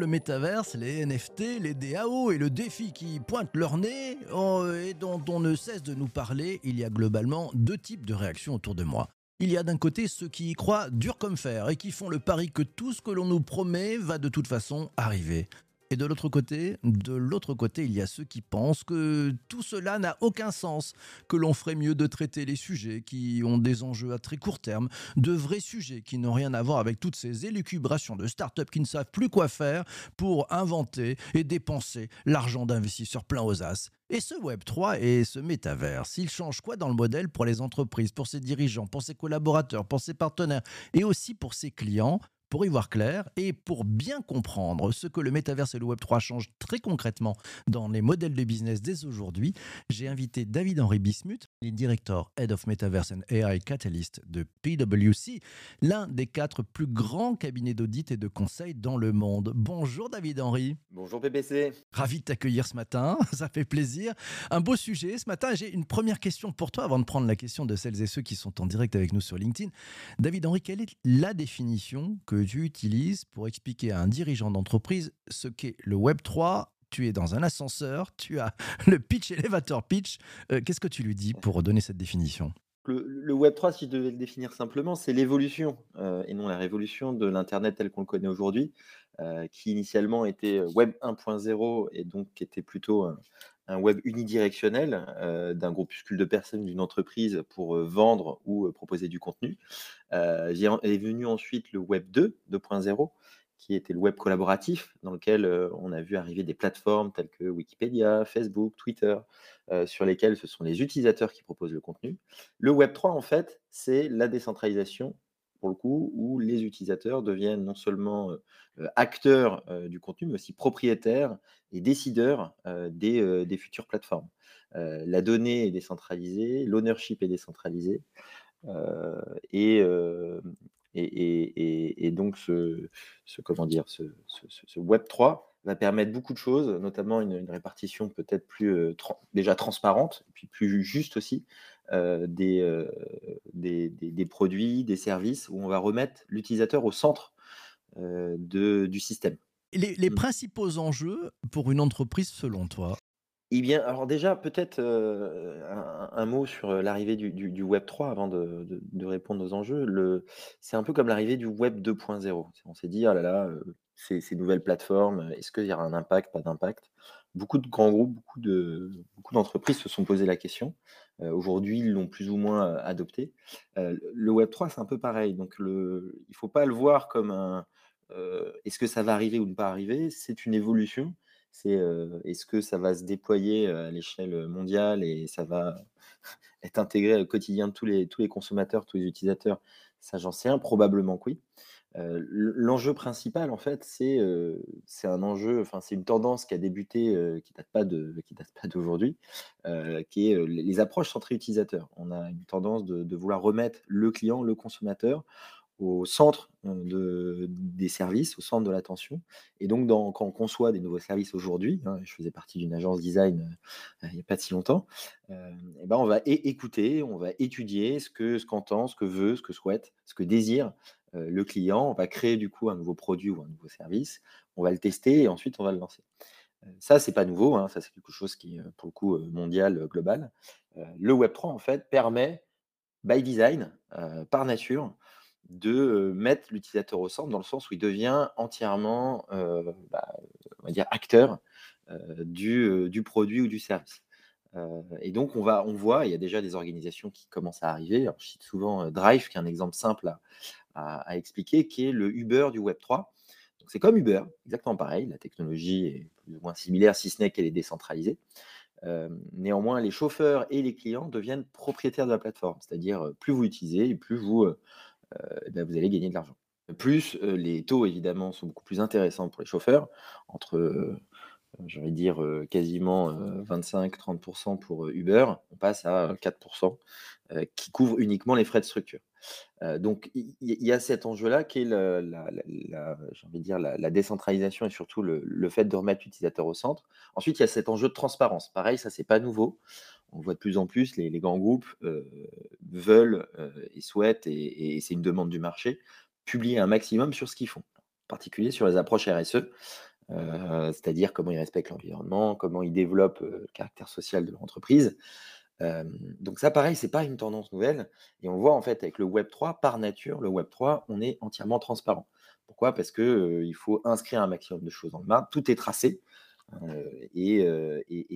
Le métaverse, les NFT, les DAO et le défi qui pointe leur nez oh, et dont on ne cesse de nous parler, il y a globalement deux types de réactions autour de moi. Il y a d'un côté ceux qui y croient dur comme fer et qui font le pari que tout ce que l'on nous promet va de toute façon arriver. Et de l'autre côté, de l'autre côté, il y a ceux qui pensent que tout cela n'a aucun sens, que l'on ferait mieux de traiter les sujets qui ont des enjeux à très court terme, de vrais sujets qui n'ont rien à voir avec toutes ces élucubrations de start-up qui ne savent plus quoi faire pour inventer et dépenser l'argent d'investisseurs plein aux as. Et ce Web 3 et ce métaverse, il change quoi dans le modèle pour les entreprises, pour ses dirigeants, pour ses collaborateurs, pour ses partenaires et aussi pour ses clients? Pour y voir clair et pour bien comprendre ce que le métaverse et le Web3 changent très concrètement dans les modèles de business dès aujourd'hui, j'ai invité David-Henri Bismuth, le directeur Head of Metaverse and AI Catalyst de PwC, l'un des quatre plus grands cabinets d'audit et de conseil dans le monde. Bonjour David-Henri. Bonjour PPC. Ravi de t'accueillir ce matin, ça fait plaisir. Un beau sujet ce matin. J'ai une première question pour toi avant de prendre la question de celles et ceux qui sont en direct avec nous sur LinkedIn. David-Henri, quelle est la définition que tu utilises pour expliquer à un dirigeant d'entreprise ce qu'est le Web 3 tu es dans un ascenseur, tu as le pitch elevator pitch. Euh, qu'est-ce que tu lui dis pour donner cette définition? Le, Web 3, si je devais le définir simplement, c'est l'évolution euh, et non la révolution de l'Internet tel qu'on le connaît aujourd'hui, euh, qui initialement était Web 1.0 et donc qui était plutôt un web unidirectionnel euh, d'un groupuscule de personnes d'une entreprise pour euh, vendre ou euh, proposer du contenu. est venu ensuite le web 2, 2.0, qui était le web collaboratif, dans lequel on a vu arriver des plateformes telles que Wikipédia, Facebook, Twitter, sur lesquelles ce sont les utilisateurs qui proposent le contenu. Le web 3, en fait, c'est la décentralisation pour le coup, où les utilisateurs deviennent non seulement acteurs du contenu, mais aussi propriétaires et décideurs des, futures plateformes. la donnée est décentralisée, l'ownership est décentralisé, et, donc ce, comment dire, ce, Web 3 va permettre beaucoup de choses, notamment une, répartition peut-être plus déjà transparente, puis plus juste aussi, des, des, produits, des services, où on va remettre l'utilisateur au centre de, du système. Les, mmh. principaux enjeux pour une entreprise selon toi? Eh bien, alors déjà, peut-être un, mot sur l'arrivée du, Web 3 avant de, répondre aux enjeux. c'est un peu comme l'arrivée du Web 2.0. On s'est dit, ah là là, ces, nouvelles plateformes, est-ce qu'il y aura un impact, pas d'impact? Beaucoup de grands groupes, beaucoup, de, beaucoup d'entreprises se sont posé la question. Aujourd'hui, ils l'ont plus ou moins adopté. le Web 3, c'est un peu pareil. Donc, le, il ne faut pas le voir comme un est-ce que ça va arriver ou ne pas arriver? C'est une évolution. C'est est-ce que ça va se déployer à l'échelle mondiale et ça va être intégré au quotidien de tous les, tous les consommateurs, tous les utilisateurs? Ça, j'en sais un, probablement que oui. L'enjeu principal, en fait, c'est un enjeu, enfin, c'est une tendance qui a débuté, qui date date pas d'aujourd'hui, qui est les approches centrées utilisateurs. On a une tendance de, vouloir remettre le client, le consommateur, au centre de, des services, au centre de l'attention. Et donc, quand on conçoit des nouveaux services aujourd'hui, hein, je faisais partie d'une agence design il n'y a pas si longtemps, et ben on va écouter, on va étudier ce que ce qu'entend, ce que veut, ce que souhaite, ce que désire le client. On va créer du coup un nouveau produit ou un nouveau service. On va le tester et ensuite on va le lancer. Ça, c'est pas nouveau, hein, ça c'est quelque chose qui est pour le coup mondial, global. Le Web3 en fait permet, by design, par nature, de mettre l'utilisateur au centre dans le sens où il devient entièrement bah, on va dire acteur du, produit ou du service. et donc on va on voit il y a déjà des organisations qui commencent à arriver. je cite souvent Drive qui est un exemple simple à, expliquer qui est le Uber du Web 3. Donc c'est comme Uber, exactement pareil. La technologie est plus ou moins similaire si ce n'est qu'elle est décentralisée. néanmoins, les chauffeurs et les clients deviennent propriétaires de la plateforme, c'est-à-dire plus vous l'utilisez, plus vous eh ben, vous allez gagner de l'argent. Plus les taux, évidemment, sont beaucoup plus intéressants pour les chauffeurs, entre, de dire, quasiment 25-30% pour Uber, on passe à 4% qui couvre uniquement les frais de structure. Donc il y, a cet enjeu-là qui est la, envie de dire, la, décentralisation et surtout le, fait de remettre l'utilisateur au centre. Ensuite, il y a cet enjeu de transparence. Pareil, ça, c'est pas nouveau on voit de plus en plus les, grands groupes veulent et souhaitent, et, c'est une demande du marché, publier un maximum sur ce qu'ils font. particulier sur les approches RSE, c'est-à-dire comment ils respectent l'environnement, comment ils développent le caractère social de l'entreprise. Donc ça, pareil, c'est pas une tendance nouvelle. Et on voit en fait avec le Web 3, par nature, le Web 3, on est entièrement transparent. Pourquoi? Parce que il faut inscrire un maximum de choses dans le marbre. Tout est tracé. et,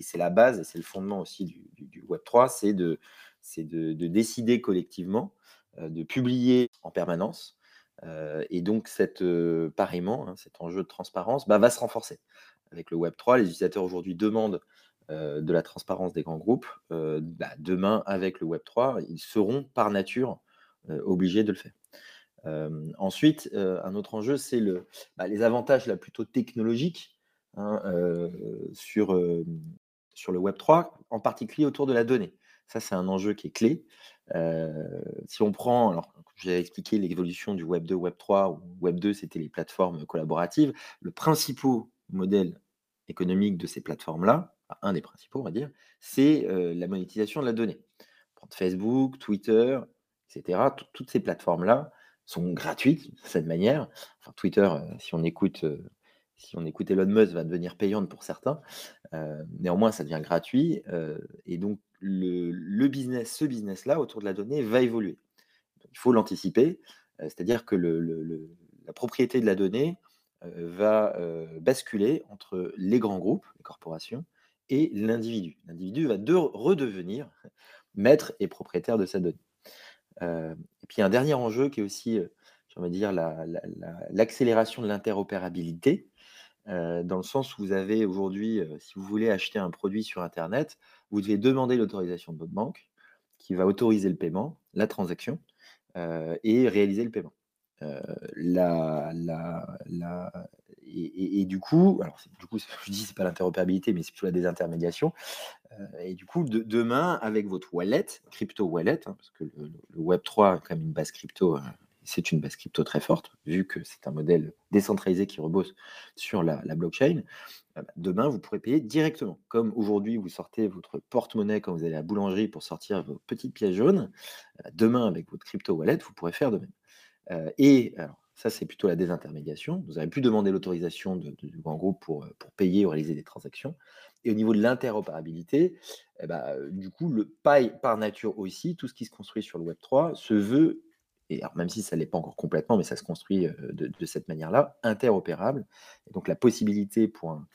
c'est la base, c'est le fondement aussi du, Web 3, c'est de, de, décider collectivement, de publier en permanence. et donc, cette, pareillement, hein, cet enjeu de transparence bah, va se renforcer. Avec le Web 3, les utilisateurs aujourd'hui demandent de la transparence des grands groupes. Bah, demain, avec le Web 3, ils seront par nature obligés de le faire ensuite, un autre enjeu, c'est bah, les avantages là, plutôt technologiques hein, sur, sur le Web 3, en particulier autour de la donnée. Ça, c'est un enjeu qui est clé. si on prend, alors j'ai expliqué l'évolution du Web 2, Web 3, ou Web 2, c'était les plateformes collaboratives. Le principal modèle économique de ces plateformes-là, un des principaux, on va dire, c'est la monétisation de la donnée. Facebook, Twitter, etc. Toutes ces plateformes-là sont gratuites de cette manière. Twitter, si on écoute, si on écoute Elon Musk, va devenir payante pour certains. Néanmoins, ça devient gratuit. et donc, business, ce business-là, autour de la donnée, va évoluer. il faut l'anticiper. C'est-à-dire que la propriété de la donnée va basculer entre les grands groupes, les corporations, et l'individu. L'individu va de, redevenir maître et propriétaire de sa donnée et puis un dernier enjeu qui est aussi, j'ai dire, l'accélération de l'interopérabilité, dans le sens où vous avez aujourd'hui, si vous voulez acheter un produit sur Internet, vous devez demander l'autorisation de votre banque, qui va autoriser le paiement, la transaction, et réaliser le paiement. Et, du coup, alors du coup, je dis c'est pas l'interopérabilité, mais c'est plutôt la désintermédiation. Euh, et du coup, demain, avec votre wallet, crypto wallet, hein, parce que le, Web 3 est quand même une base crypto, hein, c'est une base crypto très forte, vu que c'est un modèle décentralisé qui repose sur la, blockchain. Euh, bah, demain, vous pourrez payer directement. Comme aujourd'hui, vous sortez votre porte-monnaie quand vous allez à la boulangerie pour sortir vos petites pièces jaunes. Euh, demain, avec votre crypto wallet, vous pourrez faire de même. et ça, c'est plutôt la désintermédiation. Vous n'avez plus demandé l'autorisation du grand groupe pour, pour, payer ou réaliser des transactions. Et au niveau de l'interopérabilité, eh ben, du coup, le paille par nature aussi, tout ce qui se construit sur le Web 3 se veut, et alors même si ça ne l'est pas encore complètement, mais ça se construit de, cette manière-là, interopérable. Et donc la possibilité pour un,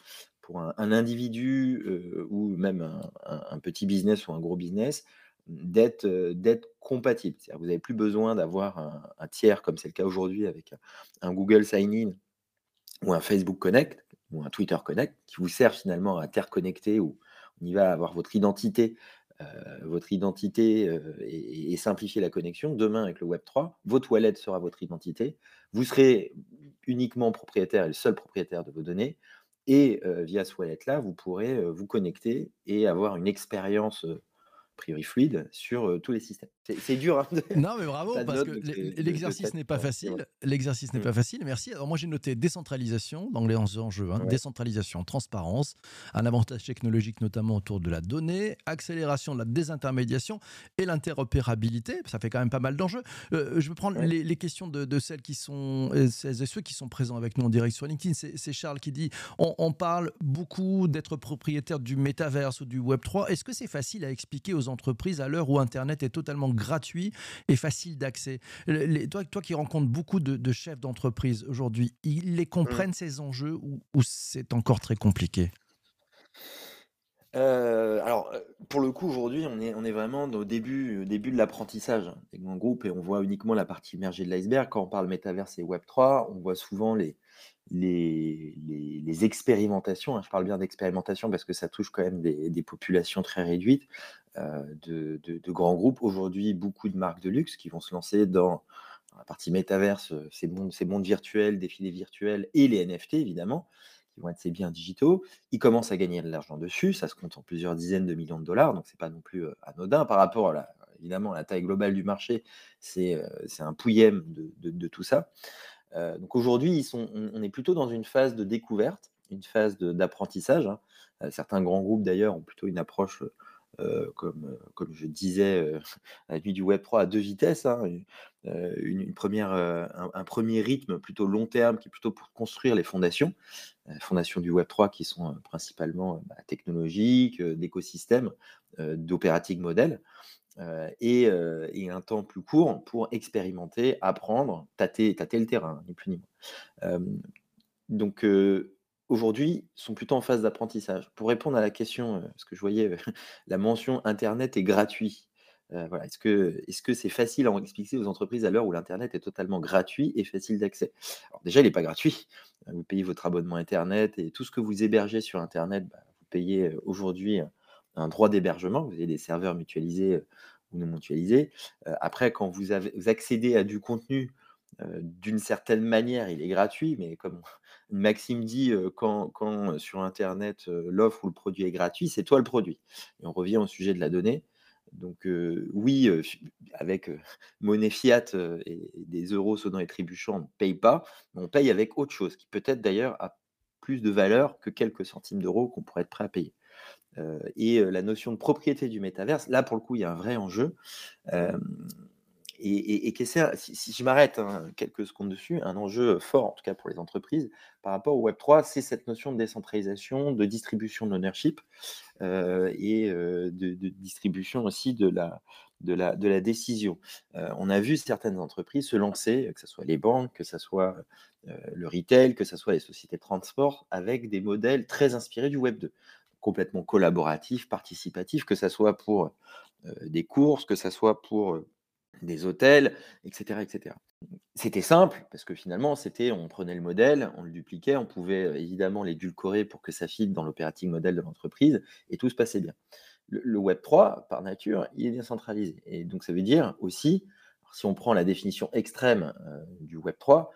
pour un, individu ou même un, petit business ou un gros business d'être compatible. Vous n'avez plus besoin d'avoir un, tiers, comme c'est le cas aujourd'hui avec un Google Sign-in ou un Facebook Connect ou un Twitter Connect, qui vous sert finalement à interconnecter où on y va avoir votre identité, votre identité et, simplifier la connexion. Demain, avec le Web 3, votre wallet sera votre identité. Vous serez uniquement propriétaire et le seul propriétaire de vos données. Et via ce wallet-là, vous pourrez vous connecter et avoir une expérience priori fluide sur tous les systèmes. C'est dur. Hein, non, mais bravo, parce que l'exercice n'est pas facile. L'exercice n'est pas facile. Merci. Alors moi, j'ai noté décentralisation dans les enjeux. Hein. Décentralisation, transparence, un avantage technologique notamment autour de la donnée, accélération de la désintermédiation et l'interopérabilité. Ça fait quand même pas mal d'enjeux. je vais prendre les, questions de, celles qui sont celles et ceux qui sont présents avec nous en direct sur LinkedIn. C'est Charles qui dit on, on parle beaucoup d'être propriétaire du métaverse ou du Web 3. Est-ce que c'est facile à expliquer aux entreprises à l'heure où Internet est totalement gratuit et facile d'accès. Toi, toi qui rencontres beaucoup de, chefs d'entreprise aujourd'hui, ils les comprennent mmh. ces enjeux ou, c'est encore très compliqué? Euh, alors, euh, pour le coup, aujourd'hui, on est, on est vraiment au début, début de l'apprentissage des grands groupes et on voit uniquement la partie immergée de l'iceberg. Quand on parle métaverse et Web3, on voit souvent les, les, les, expérimentations. Hein. je parle bien d'expérimentation parce que ça touche quand même des, des populations très réduites. Euh, de, grands groupes. Aujourd'hui, beaucoup de marques de luxe qui vont se lancer dans, la partie métaverse, euh, ces mondes, ces mondes virtuels, défilés virtuels et les NFT, évidemment, qui vont être ces biens digitaux. Ils commencent à gagner de l'argent dessus. Ça se compte en plusieurs dizaines de millions de dollars, donc c'est pas non plus euh, anodin par rapport à la, évidemment, la taille globale du marché. C'est un pouillème de, tout ça. donc aujourd'hui, on, on est plutôt dans une phase de découverte, une phase d'apprentissage. Hein. certains grands groupes, d'ailleurs, ont plutôt une approche comme, comme je disais, la nuit du Web 3 à deux vitesses, hein, une, première, un, premier rythme plutôt long terme qui est plutôt pour construire les fondations, fondations du Web 3 qui sont principalement bah, technologiques, d'écosystèmes, d'opérating modèles. Et, et, un temps plus court pour expérimenter, apprendre, tâter, tâter le terrain, ni plus ni moins. donc, aujourd'hui sont plutôt en phase d'apprentissage. Pour répondre à la question, parce que je voyais la mention Internet est gratuit. voilà, est-ce que est-ce c'est facile à expliquer aux entreprises à l'heure où l'Internet est totalement gratuit et facile d'accès? Déjà, il n'est pas gratuit. Vous payez votre abonnement Internet et tout ce que vous hébergez sur Internet, bah, vous payez aujourd'hui un droit d'hébergement. Vous avez des serveurs mutualisés ou non mutualisés. après, quand vous, avez, vous accédez à du contenu d'une certaine manière, il est gratuit, mais comme Maxime dit, quand, sur Internet, l'offre ou le produit est gratuit, c'est toi le produit. Et on revient au sujet de la donnée. Donc oui, avec monnaie fiat et, des euros sonnant et trébuchants, on ne paye pas, mais on paye avec autre chose, qui peut-être d'ailleurs a plus de valeur que quelques centimes d'euros qu'on pourrait être prêt à payer. et la notion de propriété du métaverse, là pour le coup, il y a un vrai enjeu et, si, je m'arrête hein, quelques secondes dessus, un enjeu fort, en tout cas pour les entreprises, par rapport au Web3, c'est cette notion de décentralisation, de distribution de l'ownership euh, et euh, de, distribution aussi de la, décision. Euh, on a vu certaines entreprises se lancer, que ce soit les banques, que ce soit le retail, que ce soit les sociétés de transport, avec des modèles très inspirés du Web2, complètement collaboratifs, participatifs, que ce soit pour des courses, que ce soit pour des hôtels, etc. etc. C'était simple parce que finalement, c'était on prenait le modèle, on le dupliquait, on pouvait évidemment l'édulcorer pour que ça fitte dans l'operating model de l'entreprise et tout se passait bien. Le, Web 3, par nature, il est décentralisé. Et donc, ça veut dire aussi, si on prend la définition extrême du Web 3,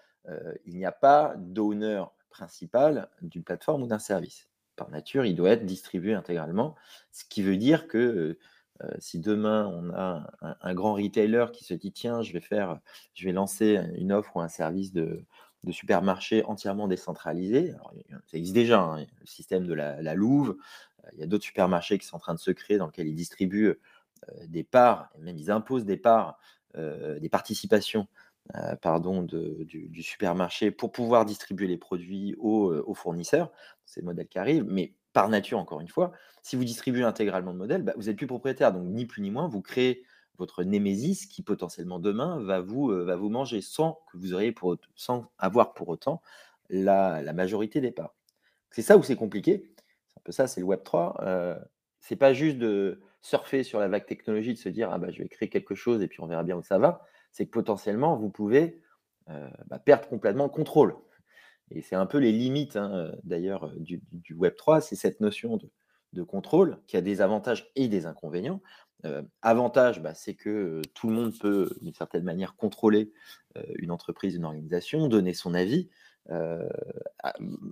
il n'y a pas d'owner principal d'une plateforme ou d'un service. Par nature, il doit être distribué intégralement, ce qui veut dire que euh, si demain on a un, grand retailer qui se dit tiens, je vais faire, je vais lancer une offre ou un service de, supermarché entièrement décentralisé. ça existe déjà, hein, le système de la, Louve. Euh, il y a d'autres supermarchés qui sont en train de se créer dans lesquels ils distribuent des parts, même ils imposent des parts, des participations pardon, du, supermarché pour pouvoir distribuer les produits aux, aux fournisseurs. C'est le modèle qui arrive. Mais par nature, encore une fois, si vous distribuez intégralement le modèle, bah, vous n'êtes plus propriétaire. Donc, ni plus ni moins, vous créez votre némésis qui potentiellement demain va vous, euh, va vous manger sans que vous auriez pour, sans avoir pour autant la, majorité des parts. C'est ça où c'est compliqué. C'est un peu ça, c'est le Web 3. Euh, c'est pas juste de surfer sur la vague technologie, de se dire ah bah, je vais créer quelque chose et puis on verra bien où ça va. C'est que potentiellement, vous pouvez euh, bah, perdre complètement le contrôle. Et c'est un peu les limites, hein, euh, d'ailleurs, euh, du, Web3, c'est cette notion de, contrôle qui a des avantages et des inconvénients. Euh, avantage, bah, c'est que tout le monde peut, d'une certaine manière, contrôler une entreprise, une organisation, donner son avis,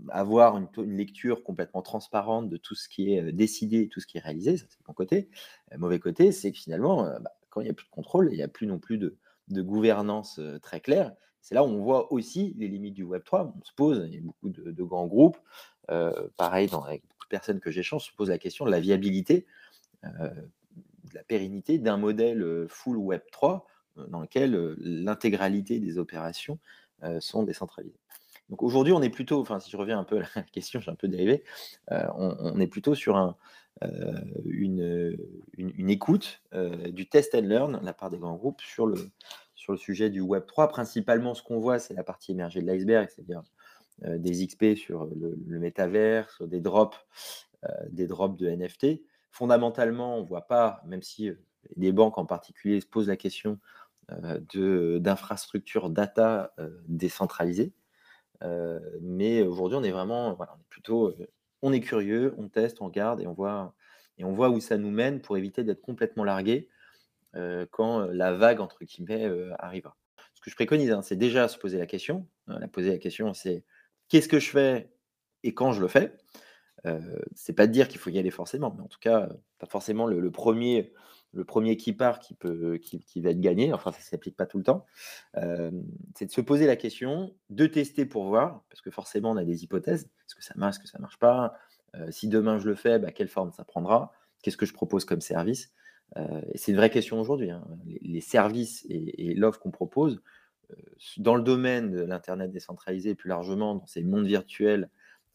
avoir une, lecture complètement transparente de tout ce qui est décidé, tout ce qui est réalisé, ça c'est le bon côté. Le mauvais côté, c'est que finalement, bah, quand il n'y a plus de contrôle, il n'y a plus non plus de gouvernance très claire, c'est là où on voit aussi les limites du Web 3. On se pose, il y a beaucoup de, grands groupes, pareil, dans, avec beaucoup de personnes que j'échange, se pose la question de la viabilité, de la pérennité d'un modèle full Web 3 dans lequel l'intégralité des opérations sont décentralisées. Donc aujourd'hui, on est plutôt, enfin si je reviens un peu à la question, j'ai un peu dérivé, on, est plutôt sur un, une, une, écoute du test and learn de la part des grands groupes sur le, sur le sujet du Web 3. Principalement, ce qu'on voit, c'est la partie émergée de l'iceberg, c'est-à-dire euh, des XP sur le, le métavers, sur des drops, euh, des drops de NFT. Fondamentalement, on ne voit pas, même si euh, les banques en particulier se posent la question d'infrastructures data décentralisées. mais aujourd'hui, on est vraiment, voilà, on est plutôt, on est curieux, on teste, on regarde et on voit, et on voit où ça nous mène pour éviter d'être complètement largué quand la vague, entre guillemets, arrivera. Ce que je préconise, hein, c'est déjà se poser la question. Hein, la poser la question, c'est qu'est-ce que je fais et quand je le fais? C'est pas de dire qu'il faut y aller forcément, mais en tout cas, pas forcément le, premier, le premier qui part qui, peut, qui, va être gagné. Enfin, ça ne s'applique pas tout le temps. c'est de se poser la question, de tester pour voir, parce que forcément, on a des hypothèses. Est-ce que ça marche, est-ce que ça ne marche pas? Si demain je le fais, bah, quelle forme ça prendra? Qu'est-ce que je propose comme service? C'est une vraie question aujourd'hui. Hein. Les, services et, l'offre qu'on propose, dans le domaine de l'Internet décentralisé, plus largement dans ces mondes virtuels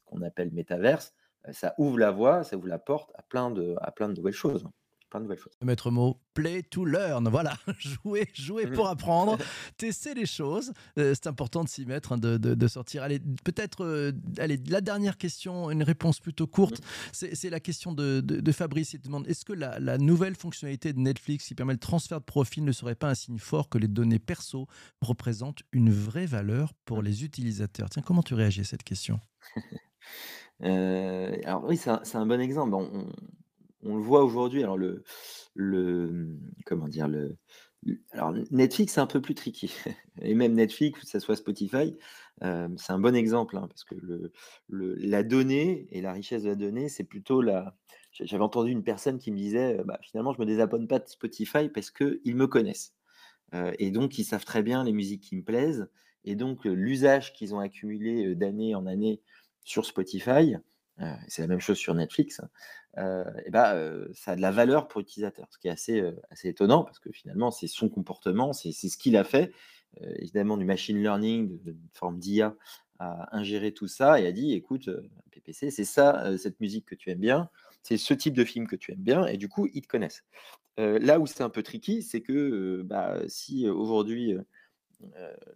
qu'on appelle métaverse, ça ouvre la voie, ça ouvre la porte à plein de, à plein de nouvelles choses plein de nouvelles choses. Maître mot, play to learn. Voilà, jouer, jouer pour apprendre, tester les choses. Euh, c'est important de s'y mettre, hein, de, sortir. Allez, peut-être, euh, allez, la dernière question, une réponse plutôt courte. C'est la question de, Fabrice. Il demande est-ce que la, nouvelle fonctionnalité de Netflix qui permet le transfert de profil ne serait pas un signe fort que les données perso représentent une vraie valeur pour les utilisateurs? Tiens, comment tu réagis à cette question? Euh, alors oui, c'est un, bon exemple on le voit aujourd'hui. Alors le, le, comment dire le, Netflix c'est un peu plus tricky et même Netflix, que ce soit Spotify, euh, c'est un bon exemple hein, parce que le, la donnée et la richesse de la donnée, c'est plutôt la. J'avais entendu une personne qui me disait, bah, finalement, je me désabonne pas de Spotify parce que ils me connaissent euh, et donc ils savent très bien les musiques qui me plaisent et donc l'usage qu'ils ont accumulé d'année en année sur Spotify, c'est la même chose sur Netflix, hein, et bah, ça a de la valeur pour l'utilisateur, ce qui est assez, assez étonnant parce que finalement, c'est son comportement, c'est ce qu'il a fait. évidemment, du machine learning, de, forme d'IA, a ingéré tout ça et a dit écoute, PPC, c'est ça, cette musique que tu aimes bien, c'est ce type de film que tu aimes bien, et du coup, ils te connaissent. là où c'est un peu tricky, c'est que bah, si aujourd'hui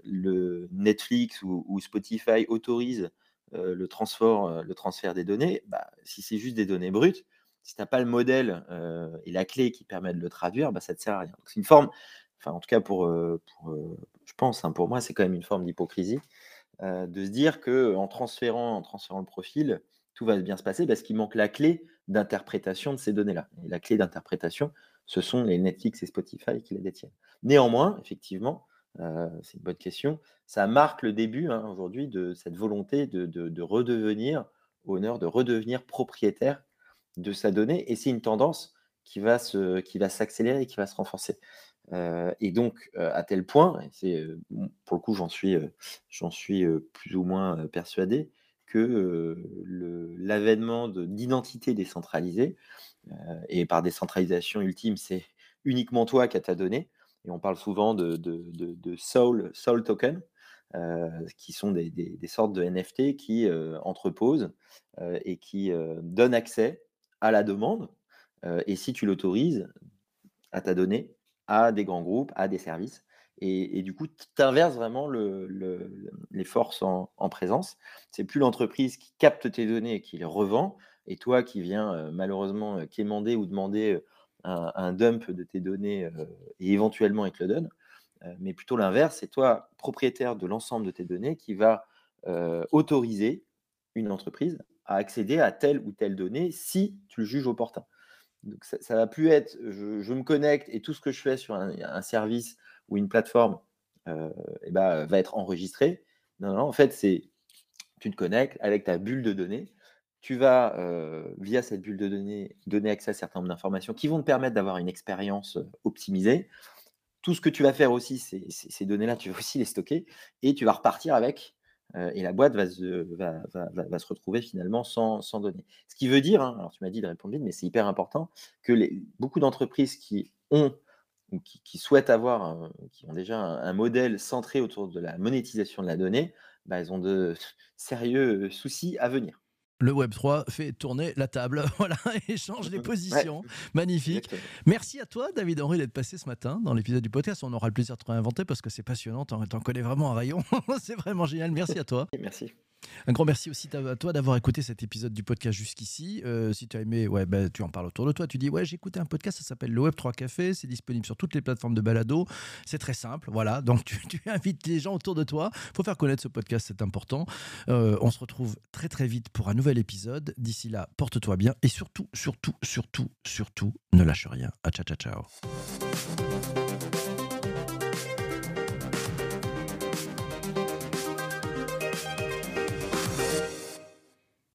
le Netflix ou Spotify autorise euh, le, transfert, euh, le transfert des données, bah, si c'est juste des données brutes, si tu n'as pas le modèle euh, et la clé qui permet de le traduire, bah, ça ne te sert à rien. C'est une forme, enfin en tout cas pour, je pense, hein, pour moi, c'est quand même une forme d'hypocrisie de se dire que en transférant, en transférant le profil, tout va bien se passer parce qu'il manque la clé d'interprétation de ces données-là. Et la clé d'interprétation, ce sont les Netflix et Spotify qui les détiennent. Néanmoins, effectivement, c'est une bonne question. Ça marque le début hein, aujourd'hui de cette volonté de, redevenir honneur, de redevenir propriétaire de sa donnée. Et c'est une tendance qui va, se, qui va s'accélérer et qui va se renforcer. et donc, à tel point, pour le coup, j'en suis, j'en suis plus ou moins persuadé, que l'avènement d'identité décentralisée, et par décentralisation ultime, c'est uniquement toi qui as ta donnée, et on parle souvent de, soul, soul token, euh, qui sont des, sortes de NFT qui euh, entreposent euh, et qui donnent accès à la demande. et si tu l'autorises, à ta donnée, à des grands groupes, à des services. Et, du coup, tu inverses vraiment les forces en, en présence. C'est plus l'entreprise qui capte tes données et qui les revend, et toi qui viens malheureusement quémander ou demander un, dump de tes données et éventuellement il te le donne, mais plutôt l'inverse, c'est toi, propriétaire de l'ensemble de tes données, qui va autoriser une entreprise à accéder à telle ou telle donnée si tu le juges opportun. Donc ça, ça va plus être je, me connecte et tout ce que je fais sur un, service ou une plateforme et ben, va être enregistré. Non, non, en fait, c'est tu te connectes avec ta bulle de données tu vas, via cette bulle de données, donner accès à un certain nombre d'informations qui vont te permettre d'avoir une expérience optimisée. Tout ce que tu vas faire aussi, ces données-là, tu vas aussi les stocker et tu vas repartir avec. et la boîte va se, retrouver finalement sans, données. Ce qui veut dire, hein, alors tu m'as dit de répondre vite, mais c'est hyper important, que beaucoup d'entreprises qui ont ou qui, souhaitent avoir, qui ont déjà un, modèle centré autour de la monétisation de la donnée, bah, elles ont de sérieux soucis à venir le Web3 fait tourner la table, voilà, et change les positions. Magnifique. Merci à toi, David Henry, d'être passé ce matin dans l'épisode du podcast. On aura le plaisir de te réinventer parce que c'est passionnant. T'en, en connais vraiment un rayon. c'est vraiment génial. Merci à toi. Merci. Un grand merci aussi à toi d'avoir écouté cet épisode du podcast jusqu'ici. Euh, si tu as aimé, ouais, bah, tu en parles autour de toi. Tu dis, ouais, j'ai écouté un podcast, ça s'appelle le Web 3 Café. C'est disponible sur toutes les plateformes de balado. C'est très simple. Voilà. Donc, tu, invites les gens autour de toi. Il faut faire connaître ce podcast, c'est important. Euh, on se retrouve très, très vite pour un nouvel épisode. D'ici là, porte-toi bien et surtout, surtout, surtout, surtout, ne lâche rien. À ciao, ciao, ciao.